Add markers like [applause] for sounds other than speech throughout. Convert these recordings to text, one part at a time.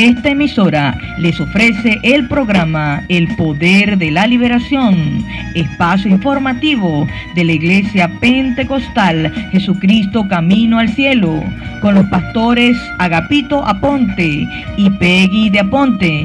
Esta emisora les ofrece el programa El Poder de la Liberación, espacio informativo de la Iglesia Pentecostal Jesucristo Camino al Cielo, con los pastores Agapito Aponte y Peggy de Aponte.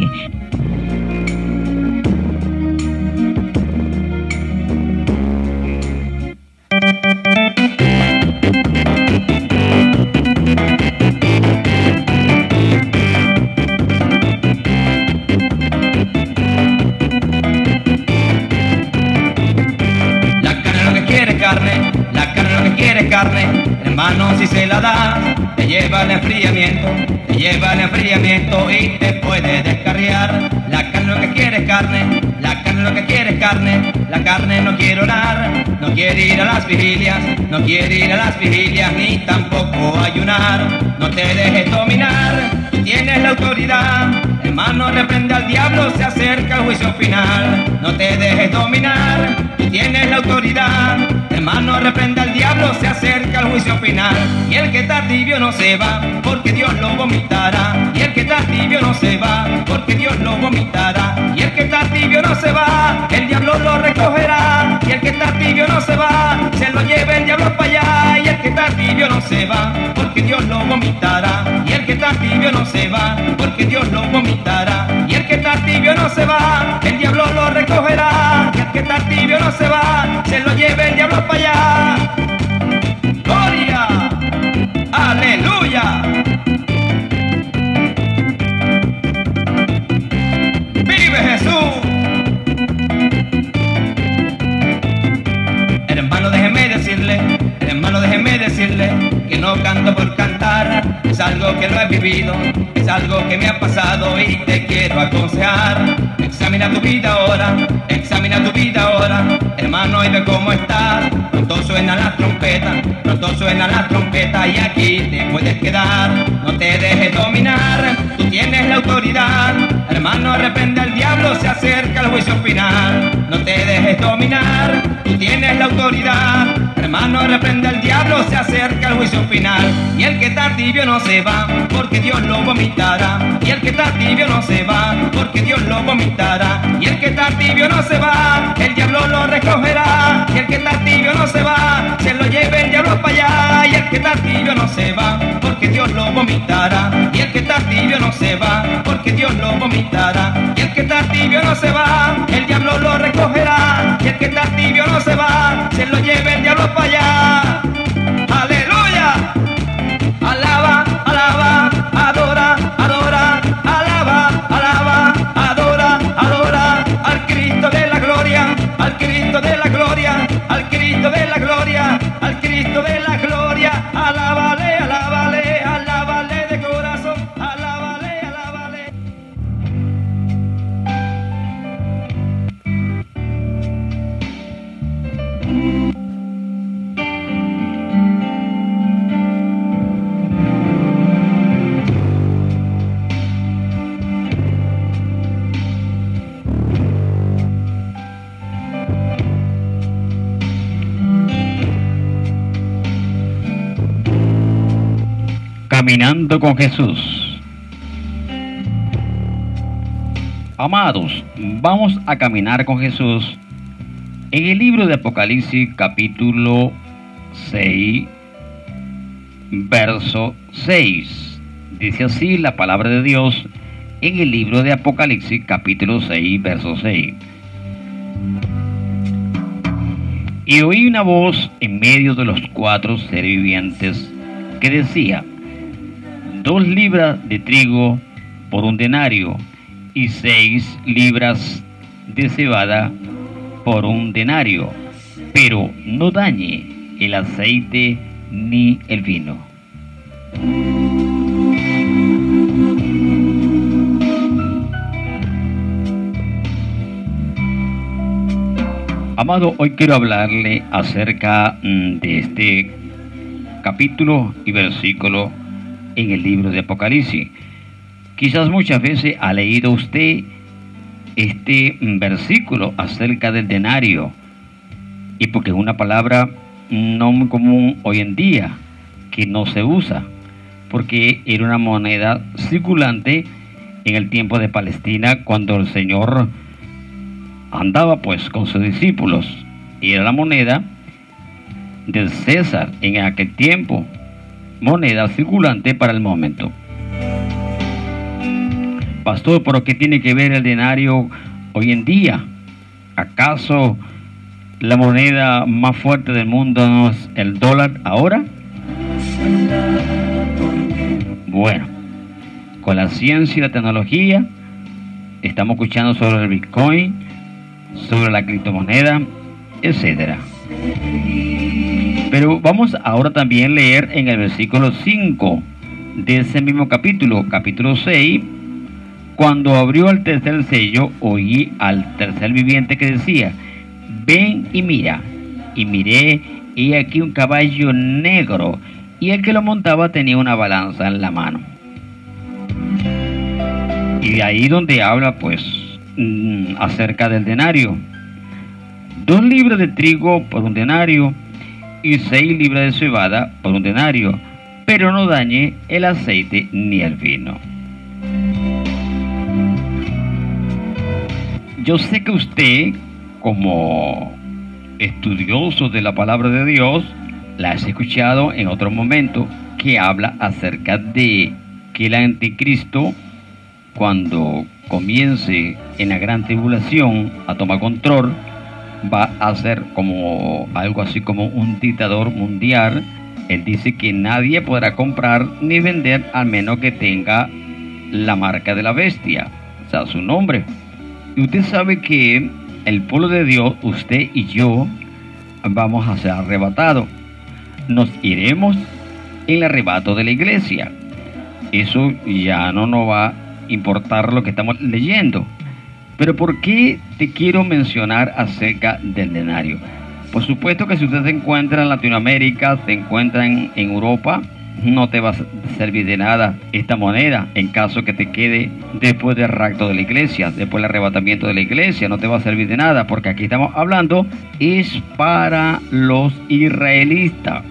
Y te puede descarriar. La carne lo que quiere es carne, la carne lo que quiere es carne, la carne no quiere orar, no quiere ir a las vigilias, no quiere ir a las vigilias ni tampoco ayunar, no te dejes dominar, tú tienes la autoridad, hermano reprende al diablo, se acerca el juicio final, no te dejes dominar, tú tienes la autoridad, hermano reprende al diablo, se acerca el juicio final, y el que está tibio no se va, porque Dios lo vomitará, y el que está tibio no se va, porque Dios lo vomitará, y el que está tibio no se va, el diablo lo recogerá, y el que está tibio no se va, se lo lleva el diablo para allá, y el que está tibio no se va, porque Dios lo vomitará, y el que está tibio no se va, porque Dios lo vomitará, y el que está tibio no se va, el diablo lo recogerá, y el que está tibio no se va, se lo lleva allá. Gloria, aleluya. Vive Jesús. Hermano, déjeme decirle, hermano, déjeme decirle que no canto por cantar, es algo que no he vivido, es algo que me ha pasado y te quiero aconsejar. Examina tu vida ahora, examina tu vida ahora, hermano, y ve cómo estás. Pronto suena la trompeta, pronto suena la trompeta y aquí te puedes quedar. No te dejes dominar, tú tienes la autoridad. Hermano, arrepende al diablo, se acerca el juicio final. No te dejes dominar, tú tienes la autoridad. Hermano, reprende al diablo, se acerca el juicio final. Y el que está tibio no se va, porque Dios lo vomitará. Y el que está tibio no se va, porque Dios lo vomitará. Y el que está tibio no se va, el diablo lo recogerá. Y el que está tibio no se va, se lo lleve el diablo para allá. Y el que tibio no se va, porque Dios lo vomitará. Y el que está tibio no se va, porque Dios lo vomitará. Y el que está tibio no se va, el diablo lo recogerá. Y el que está tibio no se va, se lo lleve el diablo para allá. Con Jesús. Amados, vamos a caminar con Jesús en el libro de Apocalipsis capítulo 6, verso 6. Dice así la palabra de Dios en el libro de Apocalipsis capítulo 6, verso 6. Y oí una voz en medio de los cuatro seres vivientes que decía, dos libras de trigo por un denario y seis libras de cebada por un denario, pero no dañe el aceite ni el vino. Amado, hoy quiero hablarle acerca mm, de este capítulo y versículo en el libro de Apocalipsis. Quizás muchas veces ha leído usted este mm, versículo acerca del denario y porque es una palabra no muy común hoy en día, que no se usa, porque era una moneda circulante en el tiempo de Palestina cuando el Señor andaba pues con sus discípulos y era la moneda del César en aquel tiempo, moneda circulante para el momento. Pastor, ¿pero qué tiene que ver el denario hoy en día? ¿Acaso la moneda más fuerte del mundo no es el dólar ahora? Bueno, con la ciencia y la tecnología, estamos escuchando sobre el Bitcoin, sobre la criptomoneda, etcétera. Pero vamos ahora también leer en el versículo 5 de ese mismo capítulo, capítulo 6, cuando abrió el tercer sello, oí al tercer viviente que decía, ven y mira. Y miré, y aquí un caballo negro, y el que lo montaba tenía una balanza en la mano. Y de ahí donde habla pues mm, acerca del denario. Dos libras de trigo por un denario y seis libras de cebada por un denario, pero no dañe el aceite ni el vino. Yo sé que usted, como estudioso de la palabra de Dios, la has escuchado en otro momento que habla acerca de que el anticristo, cuando comience en la gran tribulación a tomar control, va a ser como algo así como un dictador mundial. Él dice que nadie podrá comprar ni vender al menos que tenga la marca de la bestia, o sea, su nombre. Y usted sabe que el pueblo de Dios, usted y yo, vamos a ser arrebatados. Nos iremos en el arrebato de la iglesia. Eso ya no nos va a importar lo que estamos leyendo. Pero ¿por qué te quiero mencionar acerca del denario? Por supuesto que si usted se encuentra en Latinoamérica, se encuentra en, Europa, no te va a servir de nada esta moneda en caso que te quede después del rapto de la iglesia, después del arrebatamiento de la iglesia, no te va a servir de nada porque aquí estamos hablando es para los israelitas.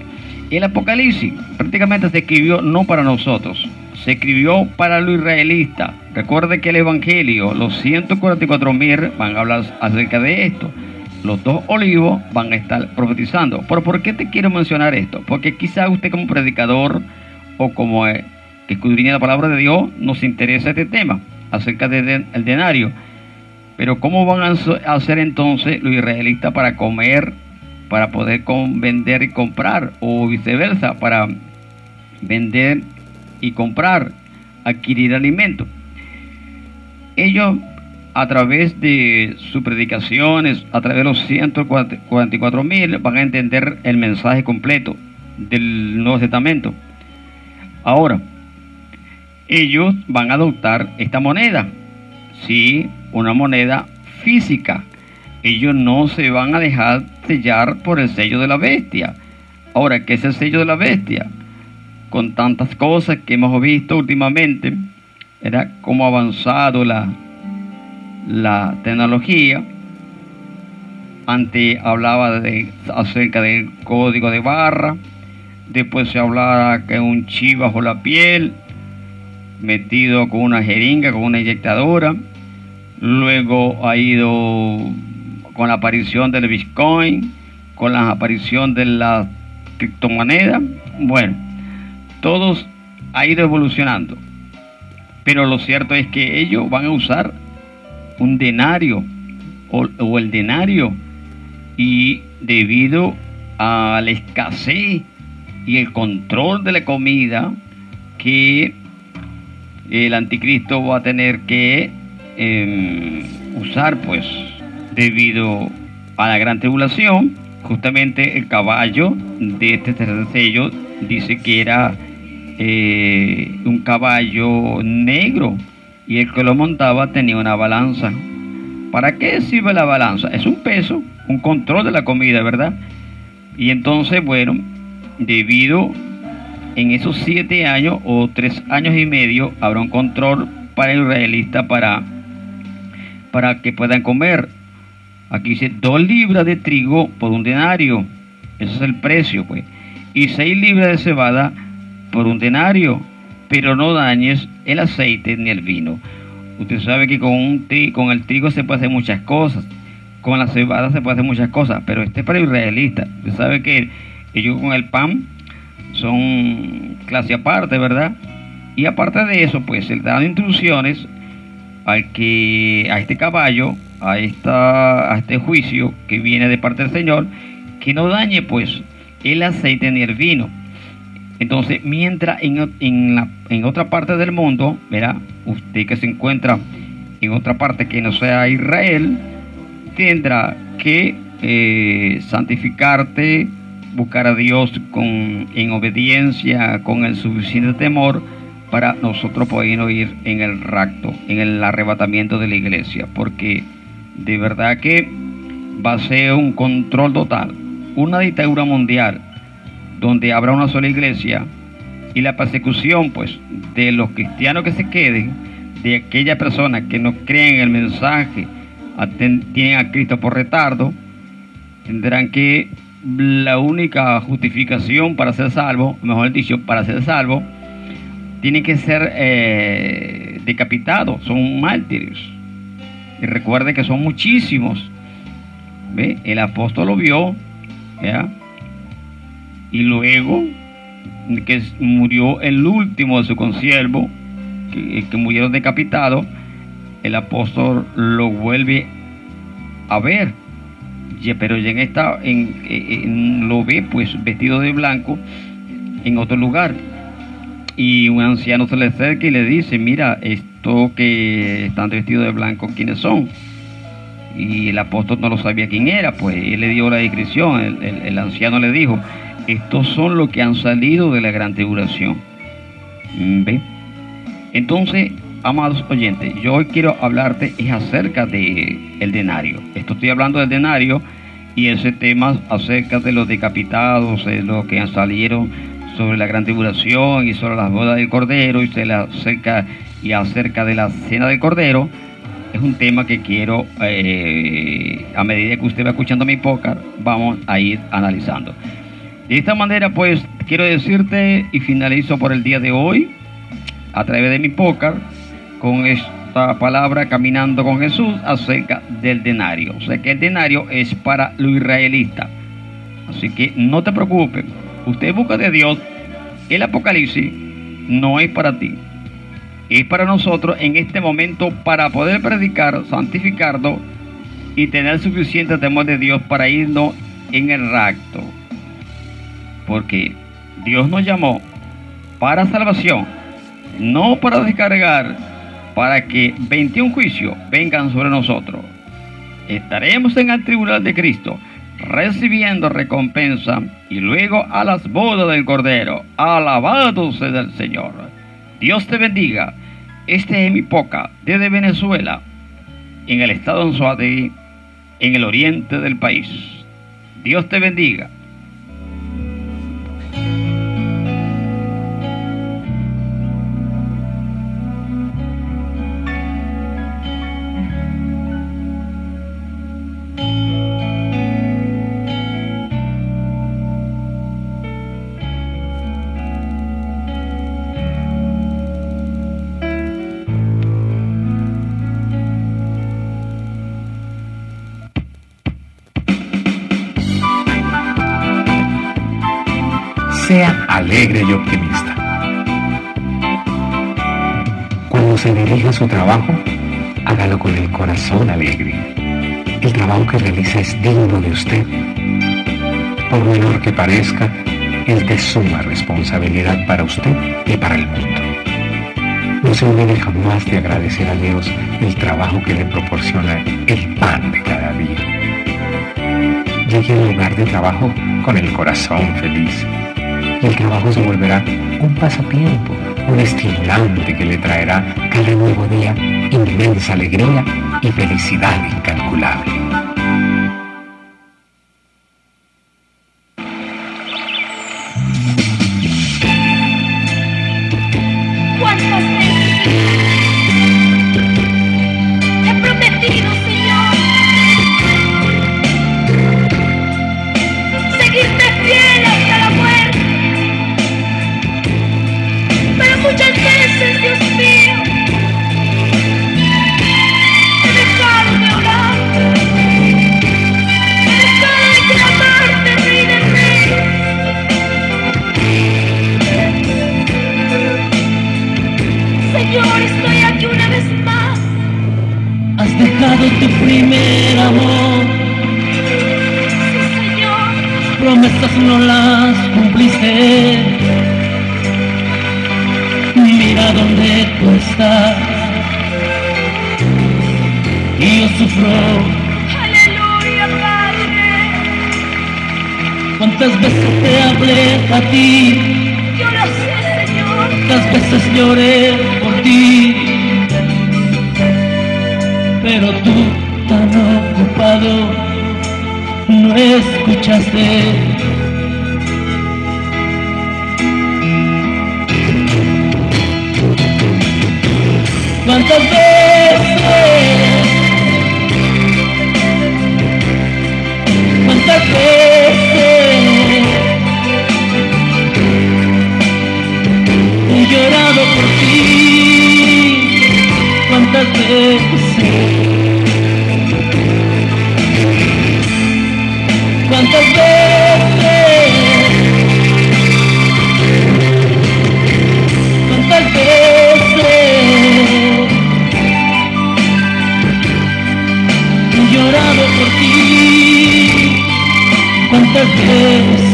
El Apocalipsis prácticamente se escribió no para nosotros, se escribió para los israelitas. Recuerde que el Evangelio, los 144 mil van a hablar acerca de esto los dos olivos van a estar profetizando. Pero ¿por qué te quiero mencionar esto? Porque quizá usted como predicador o como eh, que escudriña la palabra de Dios nos interesa este tema acerca del denario. Pero ¿cómo van a hacer entonces los israelitas para comer, para poder vender y comprar? O viceversa, para vender y comprar, adquirir alimento. Ellos a través de sus predicaciones, a través de los 144 mil, van a entender el mensaje completo del Nuevo Testamento. Ahora, ellos van a adoptar esta moneda, sí, una moneda física. Ellos no se van a dejar sellar por el sello de la bestia. Ahora, ¿qué es el sello de la bestia? Con tantas cosas que hemos visto últimamente, era como avanzado la, la tecnología. Antes hablaba de, acerca del código de barra, después se hablaba que un chip bajo la piel, metido con una jeringa, con una inyectadora. Luego ha ido con la aparición del Bitcoin, con la aparición de la criptomoneda. Bueno, todos ha ido evolucionando. Pero lo cierto es que ellos van a usar un denario o, el denario y debido a la escasez y el control de la comida que el anticristo va a tener que em, usar pues debido a la gran tribulación justamente el caballo de este tercer sello dice que era eh, un caballo negro y el que lo montaba tenía una balanza. ¿Para qué sirve la balanza? Es un peso, un control de la comida, ¿verdad? Y entonces, bueno, debido en esos siete años o tres años y medio, habrá un control para el israelita para, para que puedan comer. Aquí dice dos libras de trigo por un denario. Ese es el precio, pues. Y seis libras de cebada por un denario pero no dañes el aceite ni el vino. Usted sabe que con, un con el trigo se puede hacer muchas cosas, con la cebada se puede hacer muchas cosas, pero este es para israelitas. Usted sabe que ellos con el pan son clase aparte, ¿verdad? Y aparte de eso, pues le dan instrucciones al que, a este caballo, a, esta, a este juicio que viene de parte del Señor, que no dañe pues el aceite ni el vino. Entonces, mientras en, en, la, en otra parte del mundo, verá, usted que se encuentra en otra parte que no sea Israel, tendrá que eh, santificarte, buscar a Dios con, en obediencia, con el suficiente temor para nosotros poder ir en el rapto, en el arrebatamiento de la iglesia, porque de verdad que va a ser un control total, una dictadura mundial donde habrá una sola iglesia y la persecución pues de los cristianos que se queden, de aquellas personas que no creen en el mensaje, tienen a Cristo por retardo, tendrán que la única justificación para ser salvo, mejor dicho, para ser salvo, tiene que ser eh, decapitados, son mártires. Y recuerde que son muchísimos. ¿Ve? El apóstol lo vio, y luego que murió el último de su consiervo, que, que murieron decapitados, el apóstol lo vuelve a ver, pero ya en esta, en, lo ve pues vestido de blanco en otro lugar. Y un anciano se le acerca y le dice, mira, esto que están vestidos de blanco, ¿quiénes son? Y el apóstol no lo sabía quién era, pues él le dio la descripción, el anciano le dijo, estos son los que han salido de la gran tribulación. ¿Ve? Entonces, amados oyentes, yo hoy quiero hablarte es acerca de el denario. Esto estoy hablando del denario y ese tema acerca de los decapitados, de los que salieron sobre la gran tribulación y sobre las bodas del cordero y, acerca, y acerca de la cena del cordero, es un tema que quiero, eh, a medida que usted va escuchando mi podcast, vamos a ir analizando. De esta manera, pues, quiero decirte y finalizo por el día de hoy, a través de mi podcast, con esta palabra caminando con Jesús acerca del denario. O sea que el denario es para lo israelita. Así que no te preocupes. Usted busca de Dios. El Apocalipsis no es para ti. Es para nosotros en este momento para poder predicar, santificarlo y tener suficiente temor de Dios para irnos en el rapto. Porque Dios nos llamó para salvación, no para descargar para que 21 juicios vengan sobre nosotros. Estaremos en el tribunal de Cristo recibiendo recompensa y luego a las bodas del Cordero. Alabado sea el Señor. Dios te bendiga. Este es mi poca desde Venezuela, en el estado de Anzuategui, en el oriente del país. Dios te bendiga. Alegre y optimista. Cuando se dirija a su trabajo, hágalo con el corazón alegre. El trabajo que realiza es digno de usted. Por menor que parezca, es de suma responsabilidad para usted y para el mundo. No se olvide jamás de agradecer a Dios el trabajo que le proporciona el pan de cada día. Llegue al lugar de trabajo con el corazón feliz el trabajo se volverá un pasatiempo, un estimulante que le traerá cada nuevo día inmensa alegría y felicidad incalculable. Pero tú, tan ocupado, no escuchaste. ¿Cuántas veces? ¿Cuántas veces? He llorado. ¿Cuántas veces? ¿Cuántas veces? ¿Cuántas veces? He llorado por ti. ¿Cuántas veces?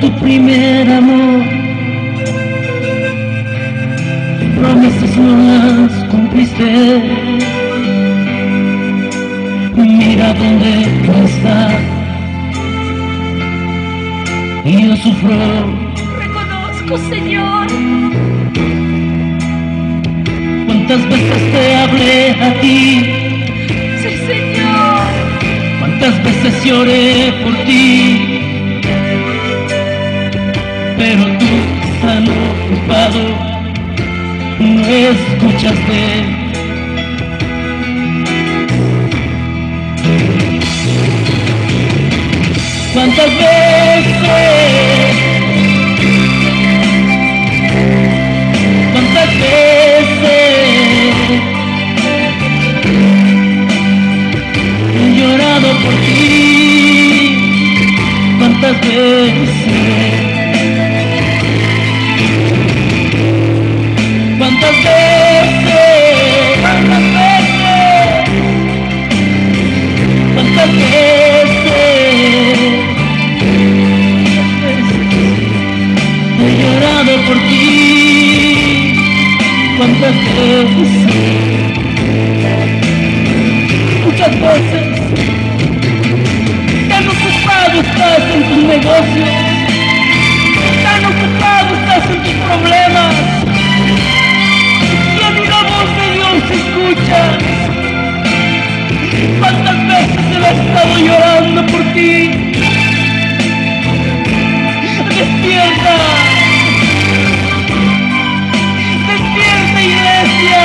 Tu primer amor. Promesas no las cumpliste. Mira dónde tú estás. Y yo sufro. Reconozco, Señor, ¿Cuántas veces te hablé a ti? sí, Señor. ¿Cuántas veces lloré por ti? No escuchaste. ¿Cuántas veces? ¿Cuántas veces? He llorado por ti, cuántas veces, cuántas veces, cuántas veces, cuántas veces, he llorado por ti, cuántas veces muchas veces tan ocupado estás en tus negocios, tan ocupado estás en tus problemas, Dios se escucha. ¿Cuántas veces ha estado llorando por ti? Despierta, despierta iglesia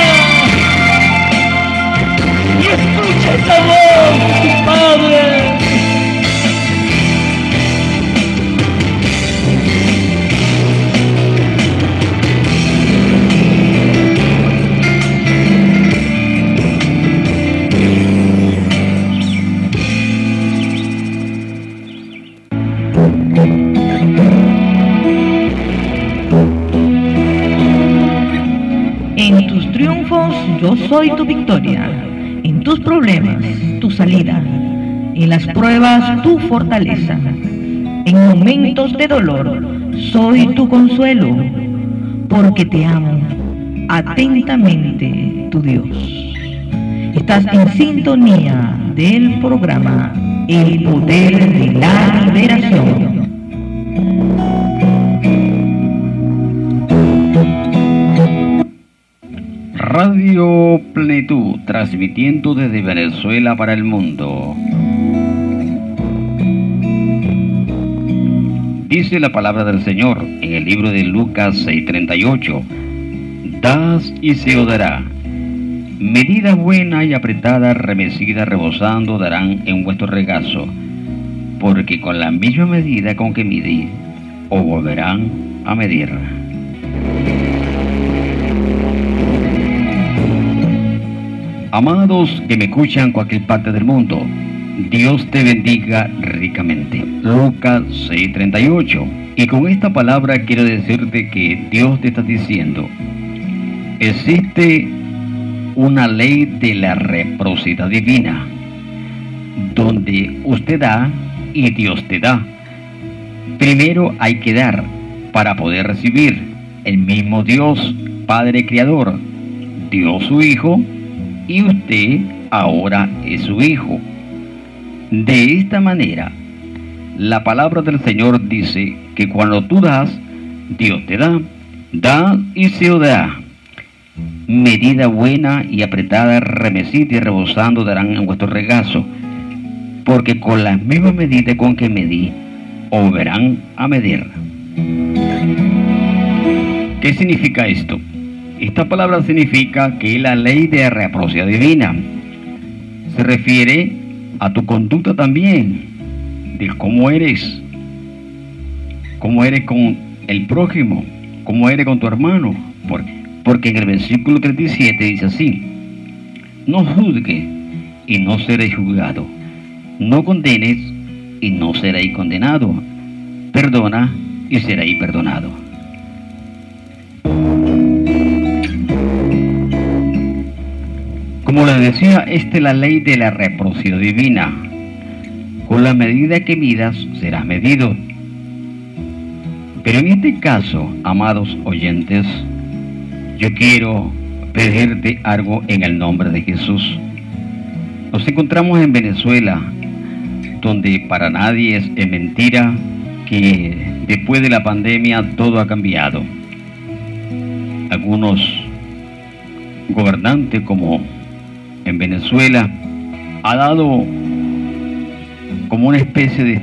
y escucha esa voz de tu Padre. Soy tu victoria, en tus problemas tu salida, en las pruebas tu fortaleza, en momentos de dolor soy tu consuelo, porque te amo atentamente tu Dios. Estás en sintonía del programa El Poder de la Liberación. Radio Plenitud, transmitiendo desde Venezuela para el mundo. Dice la palabra del Señor en el libro de Lucas 6:38, Das y se os dará. Medida buena y apretada, remecida, rebosando, darán en vuestro regazo, porque con la misma medida con que midí, os volverán a medir. Amados que me escuchan cualquier parte del mundo, Dios te bendiga ricamente. Lucas 6:38. Y con esta palabra quiero decirte que Dios te está diciendo, existe una ley de la reciprocidad divina, donde usted da y Dios te da. Primero hay que dar para poder recibir. El mismo Dios, Padre Creador, dio su Hijo y usted ahora es su hijo. De esta manera, la palabra del Señor dice que cuando tú das, Dios te da, da y se os da. Medida buena y apretada, remecida y rebosando darán en vuestro regazo, porque con la misma medida con que medí, os verán a medir. ¿Qué significa esto? Esta palabra significa que la ley de reciprocidad divina se refiere a tu conducta también, de cómo eres, cómo eres con el prójimo, cómo eres con tu hermano. Porque en el versículo 37 dice así, no juzgue y no seréis juzgado, no condenes y no seréis condenado, perdona y seréis perdonado. Como les decía, esta es la ley de la reciprocidad divina. Con la medida que midas, serás medido. Pero en este caso, amados oyentes, yo quiero pedirte algo en el nombre de Jesús. Nos encontramos en Venezuela, donde para nadie es, es mentira que después de la pandemia todo ha cambiado. Algunos gobernantes como en Venezuela ha dado como una especie de,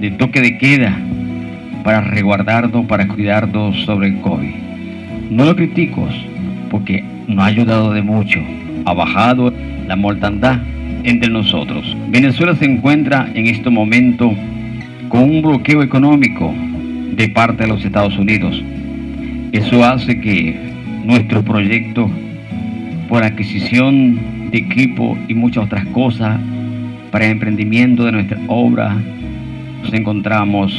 de, toque de queda para resguardarnos, para cuidarnos sobre el COVID. No lo critico porque nos ha ayudado de mucho, ha bajado la mortandad entre nosotros. Venezuela se encuentra en este momento con un bloqueo económico de parte de los Estados Unidos. Eso hace que nuestro proyecto por adquisición de equipo y muchas otras cosas para el emprendimiento de nuestra obra, nos encontramos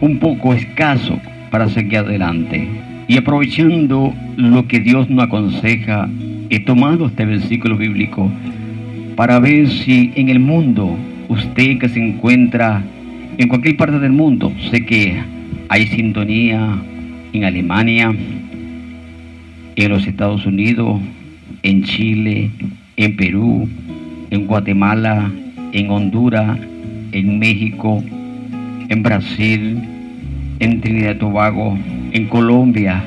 un poco escaso para seguir adelante. Y aprovechando lo que Dios nos aconseja, he tomado este versículo bíblico para ver si en el mundo, usted que se encuentra en cualquier parte del mundo, sé que hay sintonía en Alemania, en los Estados Unidos, en Chile, en Perú, en Guatemala, en Honduras, en México, en Brasil, en Trinidad y Tobago, en Colombia,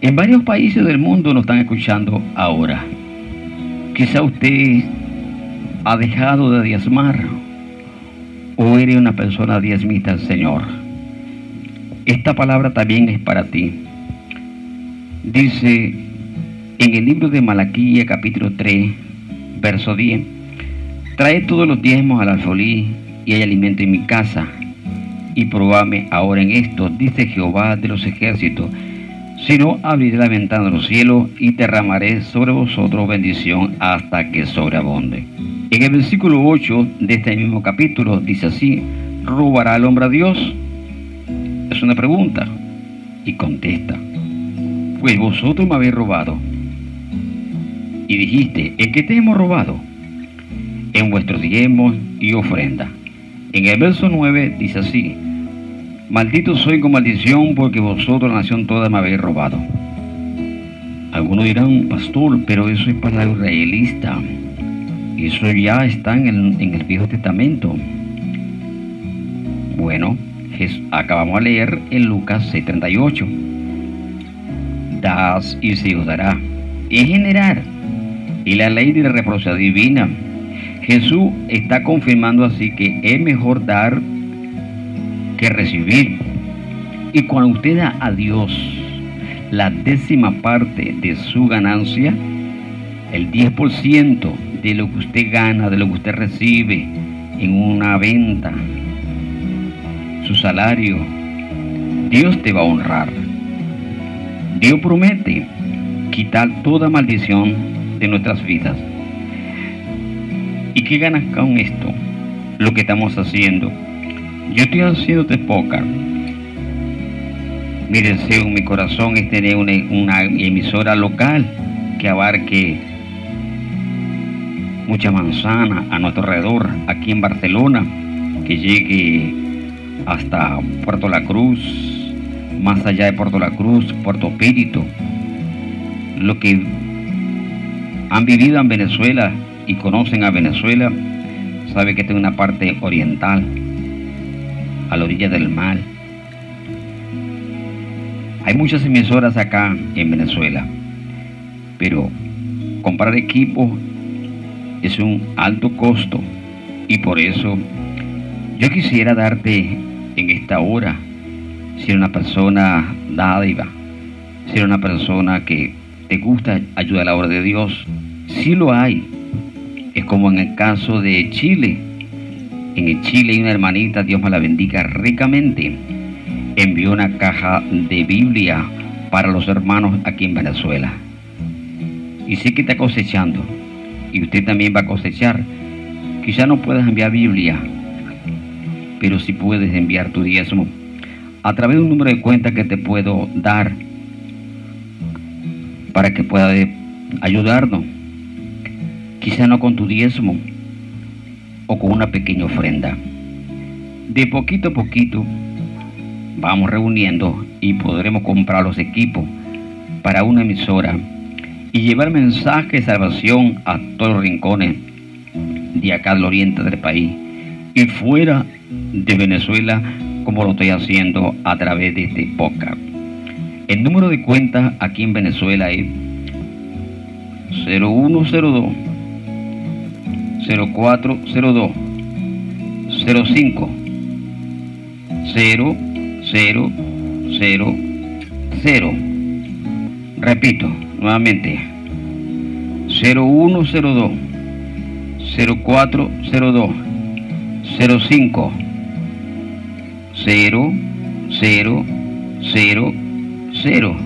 en varios países del mundo nos están escuchando ahora. Quizá usted ha dejado de diezmar o eres una persona diezmita, Señor. Esta palabra también es para ti. Dice en el libro de Malaquía capítulo 3, verso 10, trae todos los diezmos al alfolí y hay alimento en mi casa. Y probame ahora en esto, dice Jehová de los ejércitos, si no abriré la ventana de los cielos y derramaré sobre vosotros bendición hasta que sobreabonde. En el versículo 8 de este mismo capítulo dice así, ¿robará el hombre a Dios? Es una pregunta. Y contesta, pues vosotros me habéis robado. Y dijiste, ¿en qué te hemos robado? En vuestros diezmos y ofrenda. En el verso 9 dice así, Maldito soy con maldición porque vosotros, la nación toda, me habéis robado. Algunos dirán, pastor, pero eso es para israelista. Eso ya está en el, en el Viejo Testamento. Bueno, acabamos de leer en Lucas 6:38. Das y se os dará. En general, y la ley de la reciprocidad divina. Jesús está confirmando así que es mejor dar que recibir. Y cuando usted da a Dios la décima parte de su ganancia, el 10% de lo que usted gana, de lo que usted recibe en una venta, su salario, Dios te va a honrar. Dios promete quitar toda maldición de nuestras vidas. ¿Y qué ganas con esto? Lo que estamos haciendo. Yo estoy haciendo de pócar mi deseo mi corazón es tener una, emisora local que abarque mucha manzana a nuestro alrededor, aquí en Barcelona, que llegue hasta Puerto La Cruz, más allá de Puerto La Cruz, Puerto Pírito. Lo que han vivido en Venezuela y conocen a Venezuela, sabe que tiene una parte oriental, a la orilla del mar hay muchas emisoras acá en Venezuela, pero comprar equipo es un alto costo y por eso yo quisiera darte en esta hora, si eres una persona dádiva, si eres una persona que te gusta ayudar a la obra de Dios, si lo hay. Es como en el caso de Chile. En el Chile hay una hermanita, Dios me la bendiga ricamente envió una caja de Biblia para los hermanos aquí en Venezuela. Y sé que está cosechando, y usted también va a cosechar. Quizá no puedas enviar Biblia, pero si puedes enviar tu diezmo a través de un número de cuenta que te puedo dar para que pueda ayudarnos. Quizá no con tu diezmo o con una pequeña ofrenda. De poquito a poquito vamos reuniendo y podremos comprar los equipos para una emisora y llevar mensaje de salvación a todos los rincones de acá del oriente del país y fuera de Venezuela como lo estoy haciendo a través de este podcast. El número de cuenta aquí en Venezuela es 0102 0402 05 0 0, 0, 0. Repito nuevamente. 0102 0402 05 0 0 0 0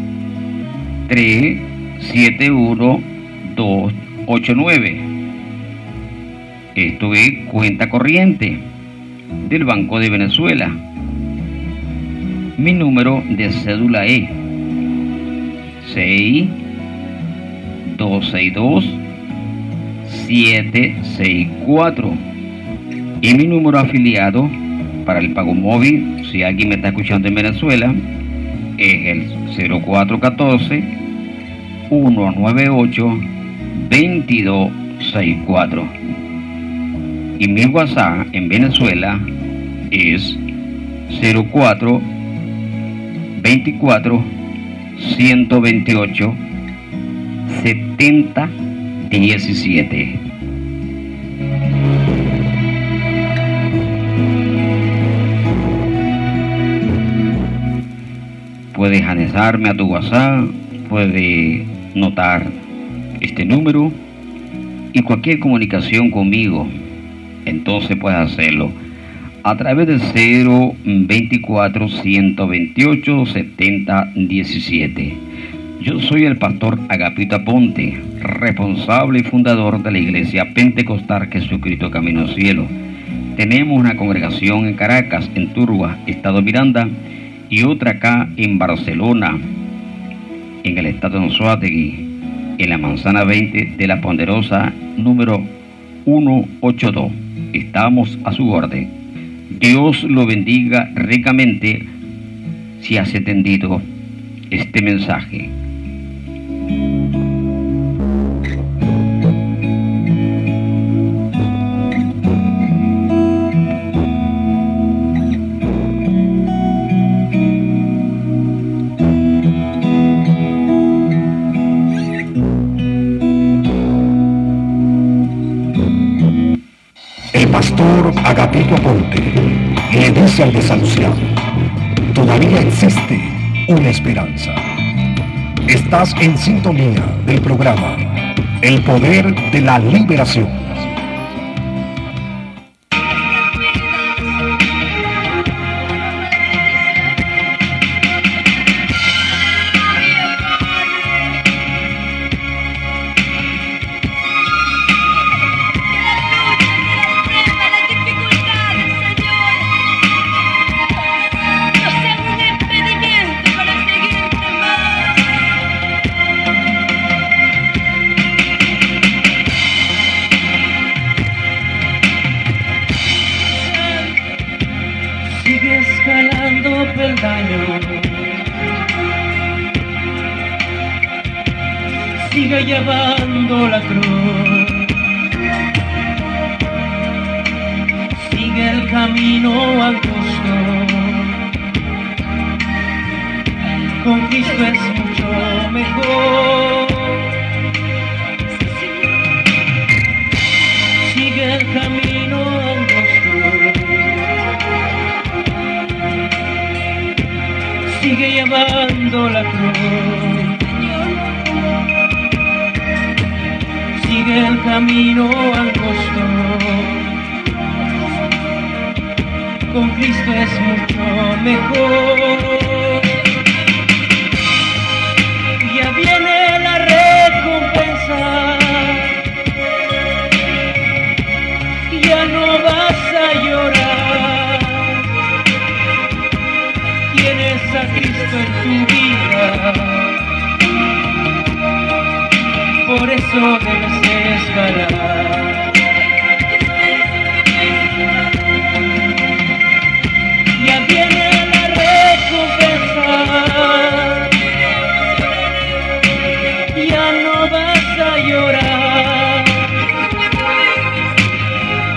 3 7 1 2 8 9 esto es cuenta corriente del Banco de Venezuela. Mi número de cédula es 6 262 764 y mi número afiliado para el pago móvil, si alguien me está escuchando en Venezuela, es el 0414 198 2264. Y mi WhatsApp en Venezuela es 04 24 128 70 17. Puedes anexarme a tu WhatsApp, puedes notar este número y cualquier comunicación conmigo, entonces puedes hacerlo a través del 024 128 70 17. Yo soy el pastor Agapito Aponte, responsable y fundador de la iglesia Pentecostal Jesucristo Camino al Cielo. Tenemos una congregación en Caracas, en Turba, Estado Miranda, y otra acá en Barcelona, en el estado de Anzuategui, en la manzana 20 de la Ponderosa número 182. Estamos a su orden. Dios lo bendiga ricamente si has entendido este mensaje. Agapito Aponte le dice al desahuciado, todavía existe una esperanza. Estás en sintonía del programa El Poder de la Liberación. Cristo es mucho mejor. Sigue el camino angosto. sigue llevando la cruz. Sigue el camino angosto. Con Cristo es mucho mejor. En tu vida. Por eso debes escalar. Ya viene la recompensa. Ya no vas a llorar.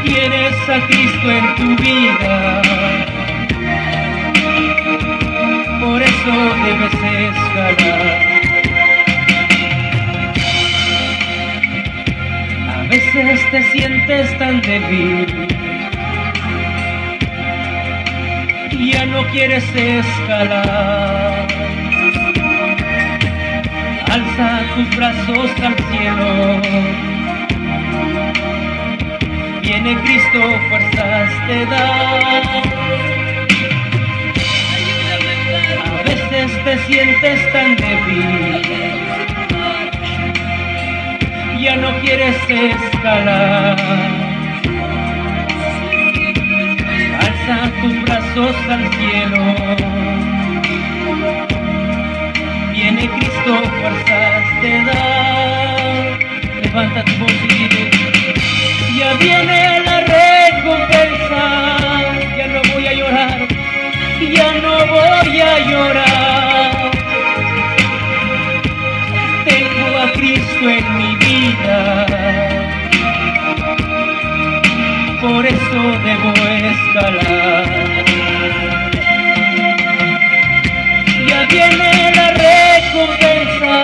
Tienes a Cristo en tu vida eso debes escalar. A veces te sientes tan débil, ya no quieres escalar. Alza tus brazos al cielo. Viene Cristo, fuerzas te da. Veces te sientes tan débil, ya no quieres escalar. Alza tus brazos al cielo. Viene Cristo, fuerzas te da. Levanta tu voz y ya viene la recompensa, ya no voy a llorar. Tengo a Cristo en mi vida, por eso debo escalar. Ya viene la recompensa,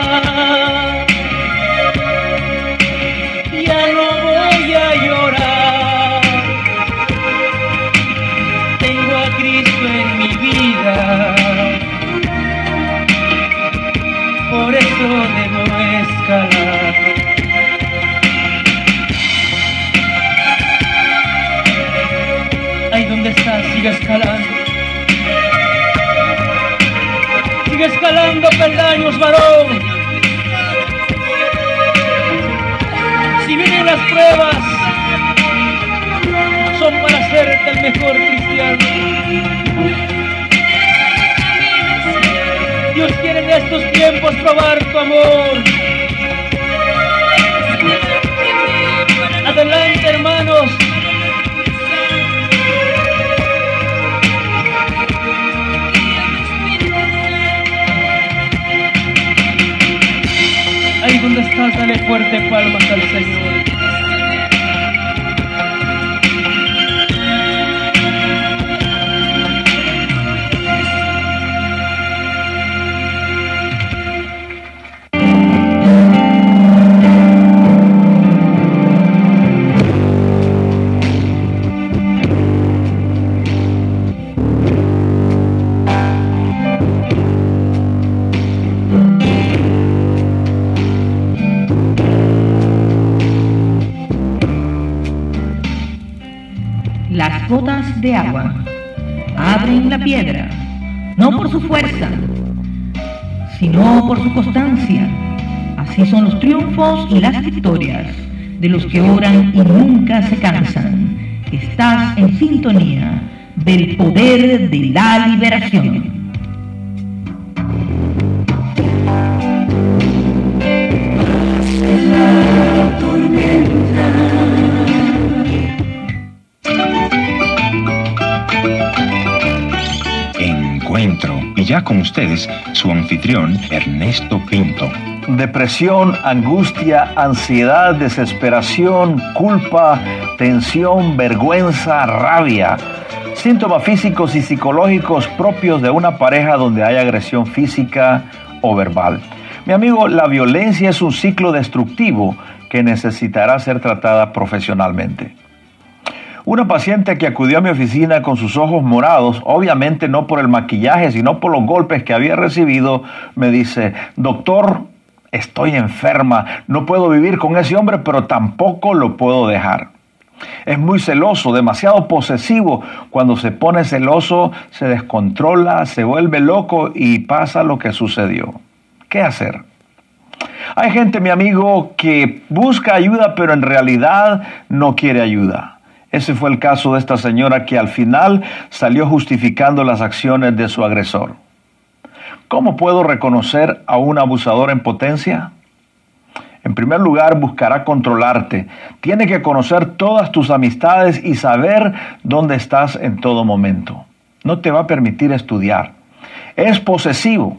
Por eso debo escalar. Ahí donde estás, sigue escalando. Sigue escalando peldaños, varón. Si vienen las pruebas, son para ser el mejor cristiano. Estos tiempos probar tu amor. Adelante, hermanos. Ahí donde estás, dale fuerte palmas al Señor. Gotas de agua abren la piedra, no por su fuerza, sino por su constancia. Así son los triunfos y las victorias de los que oran y nunca se cansan. Estás en sintonía del poder de la liberación. Con ustedes, su anfitrión, Ernesto Pinto. Depresión, angustia, ansiedad, desesperación, culpa, tensión, vergüenza, rabia. Síntomas físicos y psicológicos propios de una pareja donde hay agresión física o verbal. Mi amigo, la violencia es un ciclo destructivo que necesitará ser tratada profesionalmente. Una paciente que acudió a mi oficina con sus ojos morados, obviamente no por el maquillaje, sino por los golpes que había recibido, me dice, doctor, estoy enferma, no puedo vivir con ese hombre, pero tampoco lo puedo dejar. Es muy celoso, demasiado posesivo. Cuando se pone celoso, se descontrola, se vuelve loco y pasa lo que sucedió. ¿Qué hacer? Hay gente, mi amigo, que busca ayuda, pero en realidad no quiere ayuda. Ese fue el caso de esta señora que al final salió justificando las acciones de su agresor. ¿Cómo puedo reconocer a un abusador en potencia? En primer lugar, buscará controlarte. Tiene que conocer todas tus amistades y saber dónde estás en todo momento. No te va a permitir estudiar. Es posesivo.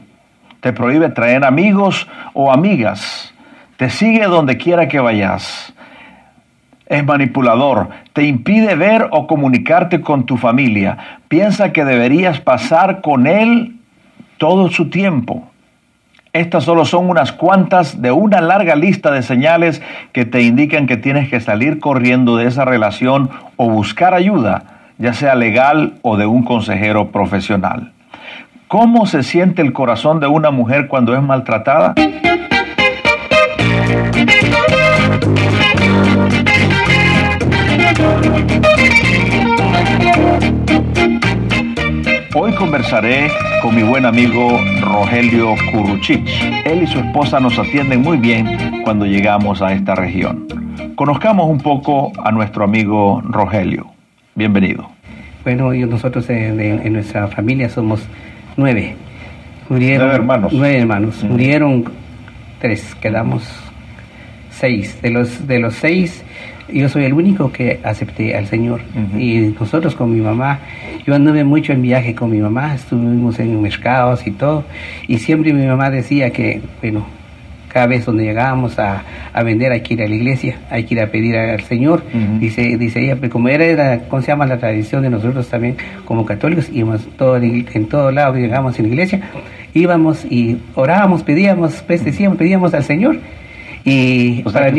Te prohíbe traer amigos o amigas. Te sigue donde quiera que vayas. Es manipulador. Te impide ver o comunicarte con tu familia. Piensa que deberías pasar con él todo su tiempo. Estas solo son unas cuantas de una larga lista de señales que te indican que tienes que salir corriendo de esa relación o buscar ayuda, ya sea legal o de un consejero profesional. ¿Cómo se siente el corazón de una mujer cuando es maltratada? Hoy conversaré con mi buen amigo Rogelio Curruchich. Él y su esposa nos atienden muy bien cuando llegamos a esta región. Conozcamos un poco a nuestro amigo Rogelio. Bienvenido. Bueno, nosotros en, nuestra familia somos nueve. Murieron, Nueve hermanos. Nueve hermanos. Murieron tres, quedamos seis. De los, de los seis, yo soy el único que acepté al Señor. Y nosotros con mi mamá, yo anduve mucho en viaje con mi mamá, estuvimos en mercados y todo. Y siempre mi mamá decía que, bueno, cada vez donde llegábamos a, a vender hay que ir a la iglesia, hay que ir a pedir al Señor. Dice, dice ella, pero como era, la- ¿cómo se llama la tradición de nosotros también como católicos? Íbamos todo, en, todo lado llegábamos en la iglesia, íbamos y orábamos, pedíamos, pues decíamos, pedíamos al Señor. Y O para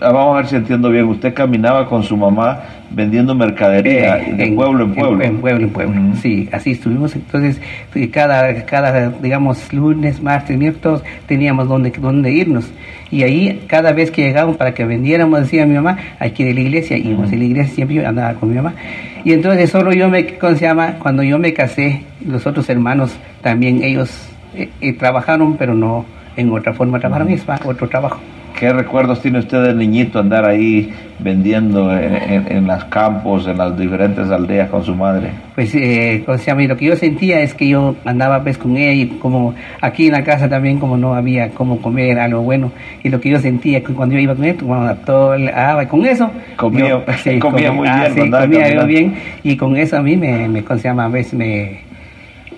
vamos a ver si entiendo bien. Usted caminaba con su mamá vendiendo mercadería Eh, de pueblo en pueblo. En, pueblo en pueblo, sí, así estuvimos. Entonces, eh, cada, cada, digamos, lunes, martes, miércoles, teníamos donde, donde irnos. Y ahí, cada vez que llegábamos para que vendiéramos, decía mi mamá, hay que ir a la iglesia. Y íbamos a la iglesia, siempre yo andaba con mi mamá. Y entonces, solo yo me, ¿cómo se llama? Cuando yo me casé, los otros hermanos también, ellos eh, eh, trabajaron, pero no en otra forma, trabajaron, es más, otro trabajo. ¿Qué recuerdos tiene usted de niñito andar ahí vendiendo en, en- en los campos, en las diferentes aldeas con su madre? Pues, eh, o sea, lo que yo sentía es que yo andaba pues con ella y como aquí en la casa también como no había como comer algo bueno y lo que yo sentía que cuando yo iba con él, tomaba todo el agua y con eso Comía- yo, [laughs] comía muy ah, bien, sí, andaba comía yo bien y con eso a mí me, me ¿cómo se llama? a veces me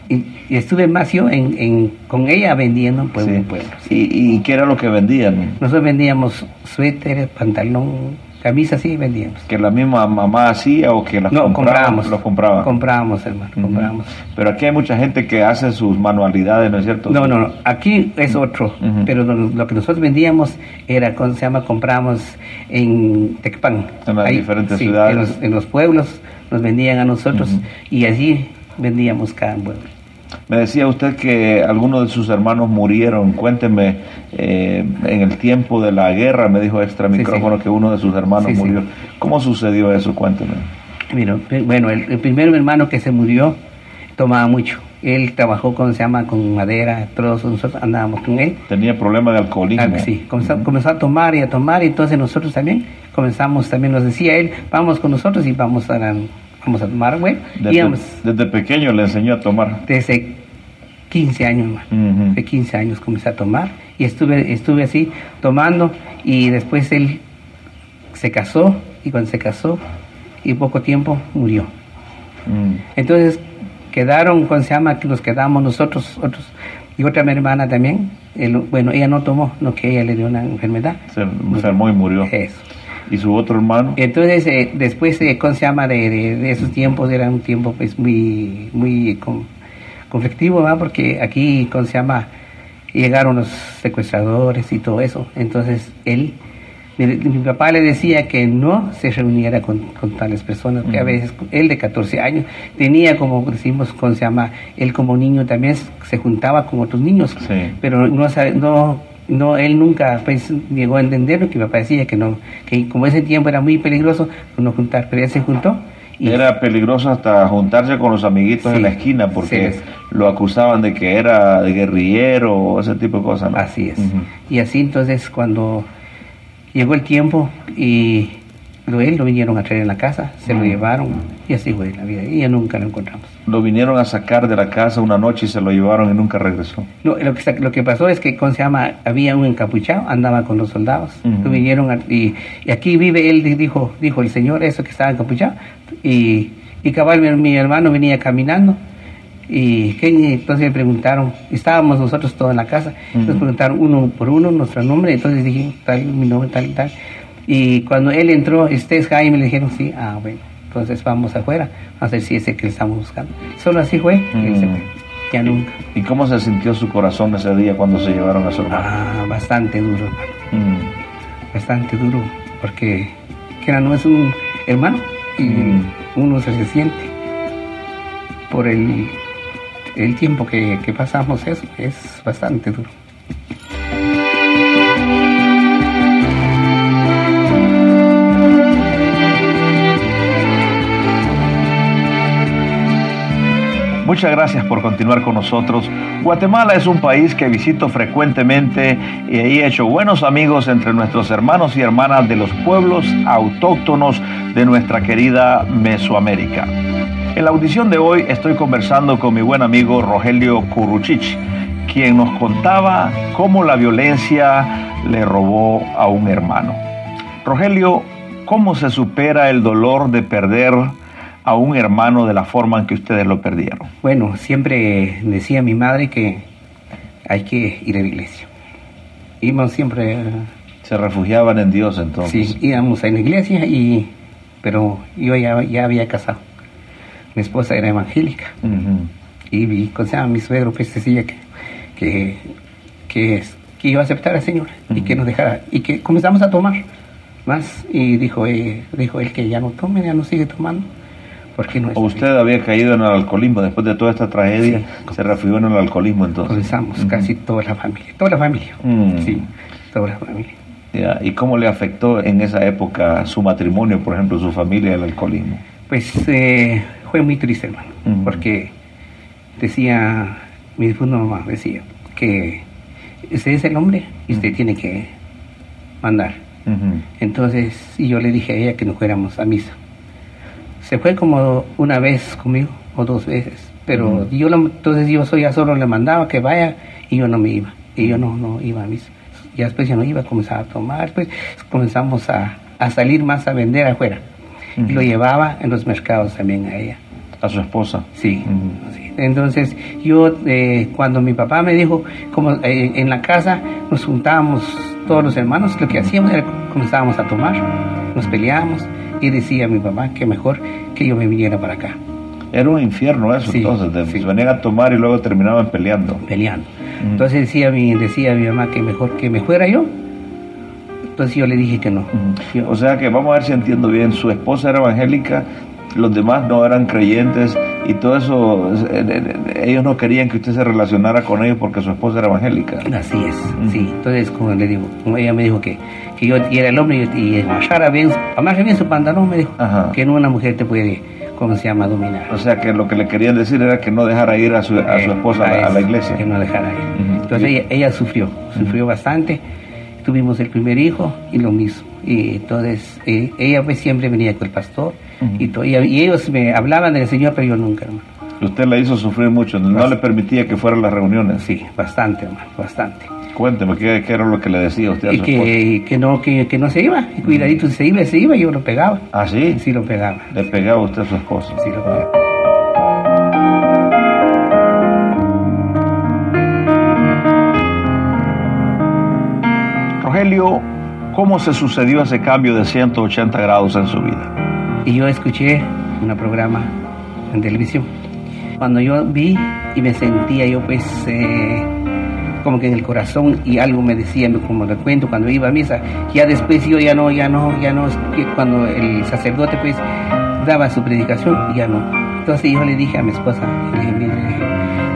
y, y estuve más yo en, en- con ella vendiendo en pueblo Sí. en pueblo. ¿Y, y qué era lo que vendían? Nosotros vendíamos suéter, pantalón, camisas, sí vendíamos. ¿Que la misma mamá hacía o que las No, comprábamos. Los compraban. Comprábamos, hermano, comprábamos. Pero aquí hay mucha gente que hace sus manualidades, ¿no es cierto? No, no, no. Aquí es otro. Pero lo, lo que nosotros vendíamos era, ¿cómo se llama? Compramos en Tecpan. En las diferentes sí, ciudades. En los, en los pueblos nos vendían a nosotros y allí vendíamos cada pueblo. Me decía usted que algunos de sus hermanos murieron. Cuénteme, eh, en el tiempo de la guerra, me dijo extra micrófono sí. que uno de sus hermanos Sí, murió. ¿Cómo sucedió eso? Cuénteme. Mira, pe- bueno, el, el primer hermano que se murió tomaba mucho. Él trabajó con, se llama, con madera, todos nosotros andábamos con él. Tenía problemas de alcoholismo. Ah, sí, comenzó, comenzó a tomar y a tomar, y entonces nosotros también comenzamos, también nos decía él, vamos con nosotros y vamos a, vamos a tomar, güey. Desde, Íbamos desde pequeño le enseñó a tomar. desde 15 años, hermano. Ujú. De 15 años comencé a tomar y estuve, estuve así tomando y después él se casó y cuando se casó y poco tiempo murió. Mm. Entonces quedaron, ¿cómo se llama? Que nos quedamos nosotros, otros y otra mi hermana también. él- bueno, ella no tomó, no que ella le dio una enfermedad. Se enfermó y murió. Eso. ¿Y su otro hermano? Entonces, eh, después, de, ¿cómo se llama? De, de- de esos tiempos, era un tiempo pues muy, muy con- conflictivo, ¿verdad? Porque aquí, ¿cómo se llama? Llegaron los secuestradores y todo eso. Entonces, él, mi, mi papá le decía que no se reuniera con, con tales personas, que a Ujú. veces, él de 14 años, tenía como decimos, ¿cómo se llama? Él como niño también se juntaba con otros niños, Sí. pero no, no, no, él nunca pues, llegó a entender lo que mi papá decía, que no, que como ese tiempo era muy peligroso, no juntar, pero él se juntó. Y Era peligroso hasta juntarse con los amiguitos Sí. en la esquina porque Sí. lo acusaban de que era de guerrillero o ese tipo de cosas. ¿no? Así es. Y así entonces cuando llegó el tiempo y él lo vinieron a traer en la casa, se lo llevaron y así fue la vida. Y ya nunca lo encontramos. Lo vinieron a sacar de la casa una noche y se lo llevaron y nunca regresó. No, lo, que, lo que pasó es que, ¿cómo se llama? Había un encapuchado, andaba con los soldados. Ujú. Lo vinieron a- y, y aquí vive él, di- dijo, dijo el señor, eso que estaba encapuchado. Y, y cabal, mi, mi hermano venía caminando. Y entonces le preguntaron, estábamos nosotros todos en la casa, nos Ujú. preguntaron uno por uno nuestro nombre, entonces dije, tal, mi nombre, tal y tal. Y cuando él entró, este es Jaime, le dijeron, sí, ah, bueno, entonces vamos afuera, a ver si es el que le estamos buscando. Solo así fue, él se Mm. fue, ya nunca. ¿Y cómo se sintió su corazón ese día cuando se llevaron a su hermano? Ah, bastante duro, hermano, Mm. bastante duro, porque que era, no es un hermano y Mm. uno se siente por el, el tiempo que, que pasamos eso, es bastante duro. Muchas gracias por continuar con nosotros. Guatemala es un país que visito frecuentemente y ahí he hecho buenos amigos entre nuestros hermanos y hermanas de los pueblos autóctonos de nuestra querida Mesoamérica. En la audición de hoy estoy conversando con mi buen amigo Rogelio Curruchich, quien nos contaba cómo la violencia le robó a un hermano. Rogelio, ¿cómo se supera el dolor de perder a un hermano de la forma en que ustedes lo perdieron? Bueno, siempre decía mi madre que hay que ir a la iglesia. Íbamos siempre, Se refugiaban en Dios entonces. sí, íbamos a la iglesia y, pero yo ya, ya había casado. Mi esposa era evangélica Ujú. y vi, o sea, mi suegro pues decía que, que, que, que iba a aceptar al Señor y que nos dejara y que comenzamos a tomar más y dijo, eh, dijo él que ya no tome, ya no sigue tomando porque no es ¿O usted había caído en el alcoholismo después de toda esta tragedia? Se refugió en el alcoholismo entonces. comenzamos casi toda la familia, toda la familia, Mm. sí, toda la familia. ¿Y cómo le afectó en esa época su matrimonio, por ejemplo, su familia, el alcoholismo? Pues eh, fue muy triste, hermano, porque decía, mi difunta mamá decía que usted es el hombre y usted tiene que mandar. Entonces, y yo le dije a ella que nos fuéramos a misa. Se fue como una vez conmigo o dos veces, pero Ujú. yo la- entonces yo soy ya solo le mandaba que vaya y yo no me iba, y yo no, no iba a misa. Ya después ya no iba, comenzaba a tomar, pues comenzamos a, a salir más a vender afuera. Y lo llevaba en los mercados también a ella. A su esposa. Sí. Entonces, yo, eh, cuando mi papá me dijo, como eh, en la casa nos juntábamos todos los hermanos, lo que hacíamos era comenzábamos a tomar, nos peleábamos y decía mi papá que mejor que yo me viniera para acá, Era un infierno eso, Sí, entonces. de- sí. Se venían a tomar y luego terminaban peleando. peleando. Ujú. Entonces decía mi, decía mi mamá que mejor que me fuera yo. Entonces yo le dije que no. Yo- O sea que vamos a ver si entiendo bien. Su esposa era evangélica, los demás no eran creyentes y todo eso, eh, eh, eh, ellos no querían que usted se relacionara con ellos porque su esposa era evangélica. Así es, sí. Entonces, como le digo, como ella me dijo que, que yo era el hombre y, y amarrara bien, bien su pantalón, me dijo, Ajá. que no una mujer te puede, ¿cómo se llama?, dominar. O sea que lo que le querían decir era que no dejara ir a su, a su esposa a, la- a la eso, iglesia. Que no dejara ir. Entonces ella, ella sufrió, sufrió bastante. Tuvimos el primer hijo y lo mismo. Y entonces eh, ella pues siempre venía con el pastor Y, to- y, y ellos me hablaban del Señor, pero yo nunca, hermano. Usted la hizo sufrir mucho, no Bast- le permitía que fuera a las reuniones. Sí, bastante, hermano, bastante. Cuénteme, ¿qué, qué era lo que le decía usted a Y su que, que, no, que, que no se iba, y cuidadito, se iba, se iba, yo lo pegaba. ¿Ah, sí? Sí, lo pegaba. Le pegaba usted a su esposa. Sí, lo pegaba. Rogelio, ¿cómo se sucedió ese cambio de 180 grados en su vida? Y yo escuché un programa en televisión. Cuando yo vi y me sentía yo pues eh, como que en el corazón y algo me decía, como le cuento, cuando iba a misa, ya después yo ya no, ya no, ya no, cuando el sacerdote pues daba su predicación, ya no. Entonces yo le dije a mi esposa, le dije, mire,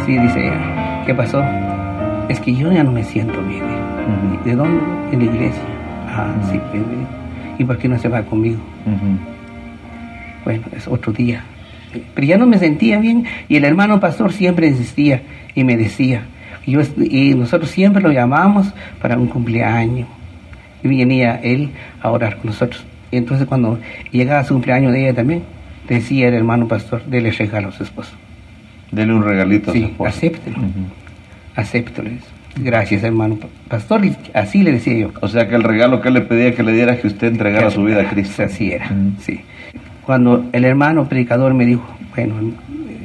sí, dice ¿qué pasó? Es que yo ya no me siento bien. ¿De dónde? En la iglesia. Ah, sí, pues, ¿y por qué no se va conmigo? Ujú. Bueno, es otro día. Pero ya no me sentía bien y el hermano pastor siempre insistía y me decía, y yo, y nosotros siempre lo llamamos para un cumpleaños. Y venía él a orar con nosotros. Y entonces cuando llegaba su cumpleaños de ella también, decía el hermano pastor, dele regalo a su esposo. Dele un regalito a su Sí, esposa. acéptelo, acéptelo. Gracias, hermano pastor. Y así le decía yo. O sea que el regalo que él le pedía que le diera es que usted entregara su vida a Cristo. Así era, sí. Cuando el hermano predicador me dijo, bueno,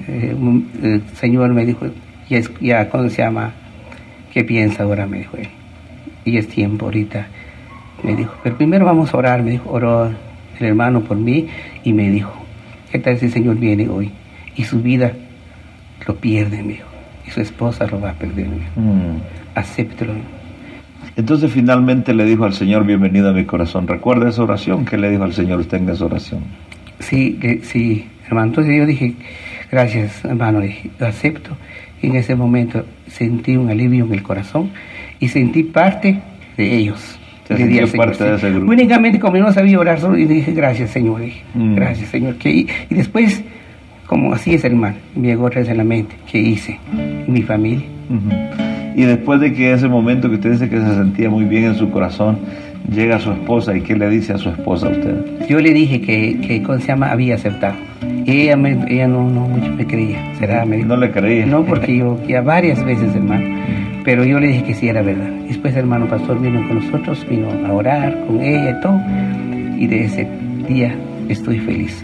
eh, un- el Señor me dijo, ya, ya, ¿cómo se llama? ¿Qué piensa ahora? Me dijo él. Y es tiempo ahorita. Me dijo, pero primero vamos a orar. Me dijo, oró el hermano por mí y me dijo, ¿qué tal si el Señor viene hoy? Y su vida lo pierde, me dijo. Y su esposa lo va a perder, me dijo. Mm. Acéptelo. Entonces finalmente le dijo al Señor, bienvenido a mi corazón. ¿Recuerda esa oración? ¿Qué le dijo al Señor usted en esa oración? Sí, que- sí, hermano. Entonces yo dije, gracias, hermano, dije, lo acepto. Y en ese momento sentí un alivio en el corazón y sentí parte de ellos. Se Le di sintió al Señor, parte de ese grupo. Únicamente como yo no sabía orar solo, y dije, gracias, Señor. dije, Mm. Gracias, Señor. Que, y, y después, como así es, hermano, me llegó otra vez en la mente, ¿qué hice? En mi familia. Ujú. Y después de que ese momento que usted dice que se sentía muy bien en su corazón, llega su esposa y ¿qué le dice a su esposa a usted? Yo le dije que, que ¿cómo se llama? Había aceptado. Y ella, me, ella no, no mucho me creía. ¿Será? Me dijo. No le creía. No, porque yo ya varias veces, hermano. Pero yo le dije que sí era verdad. Después hermano pastor vino con nosotros, vino a orar con ella y todo. Y de ese día estoy feliz.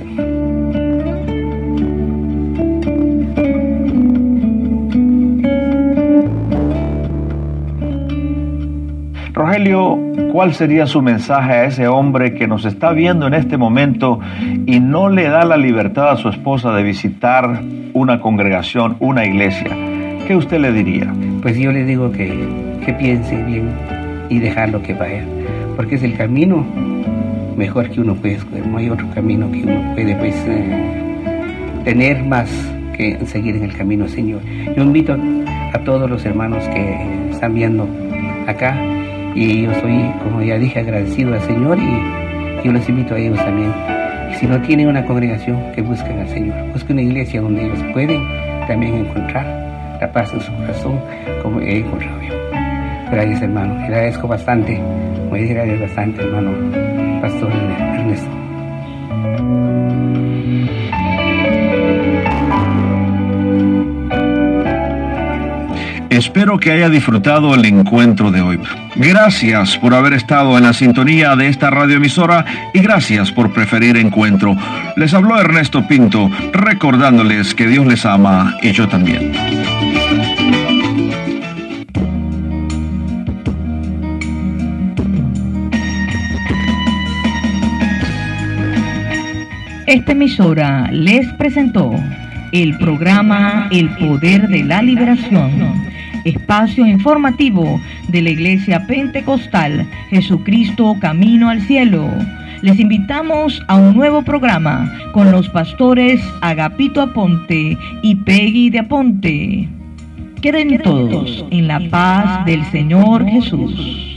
Rogelio, ¿cuál sería su mensaje a ese hombre que nos está viendo en este momento y no le da la libertad a su esposa de visitar una congregación, una iglesia? ¿Qué usted le diría? Pues yo le digo que, que piense bien y dejarlo que vaya. Porque es el camino mejor que uno puede escoger. No hay otro camino que uno puede pues, eh, tener más que seguir en el camino Señor. Yo invito a todos los hermanos que están viendo acá y yo soy, como ya dije, agradecido al Señor y yo les invito a ellos también. Si no tienen una congregación, que busquen al Señor. Busquen una iglesia donde ellos pueden también encontrar la paz en su corazón como he encontrado yo. Gracias hermano, agradezco bastante, dije, gracias bastante hermano Pastor Ernesto. Espero que haya disfrutado el encuentro de hoy. Gracias por haber estado en la sintonía de esta radioemisora y gracias por preferir encuentro. Les habló Ernesto Pinto, recordándoles que Dios les ama y yo también. Esta emisora les presentó el programa El Poder de la Liberación, espacio informativo de la Iglesia Pentecostal Jesucristo Camino al Cielo, Les invitamos a un nuevo programa con los pastores Agapito Aponte y Peggy de Aponte. Queden todos en la paz del Señor Jesús.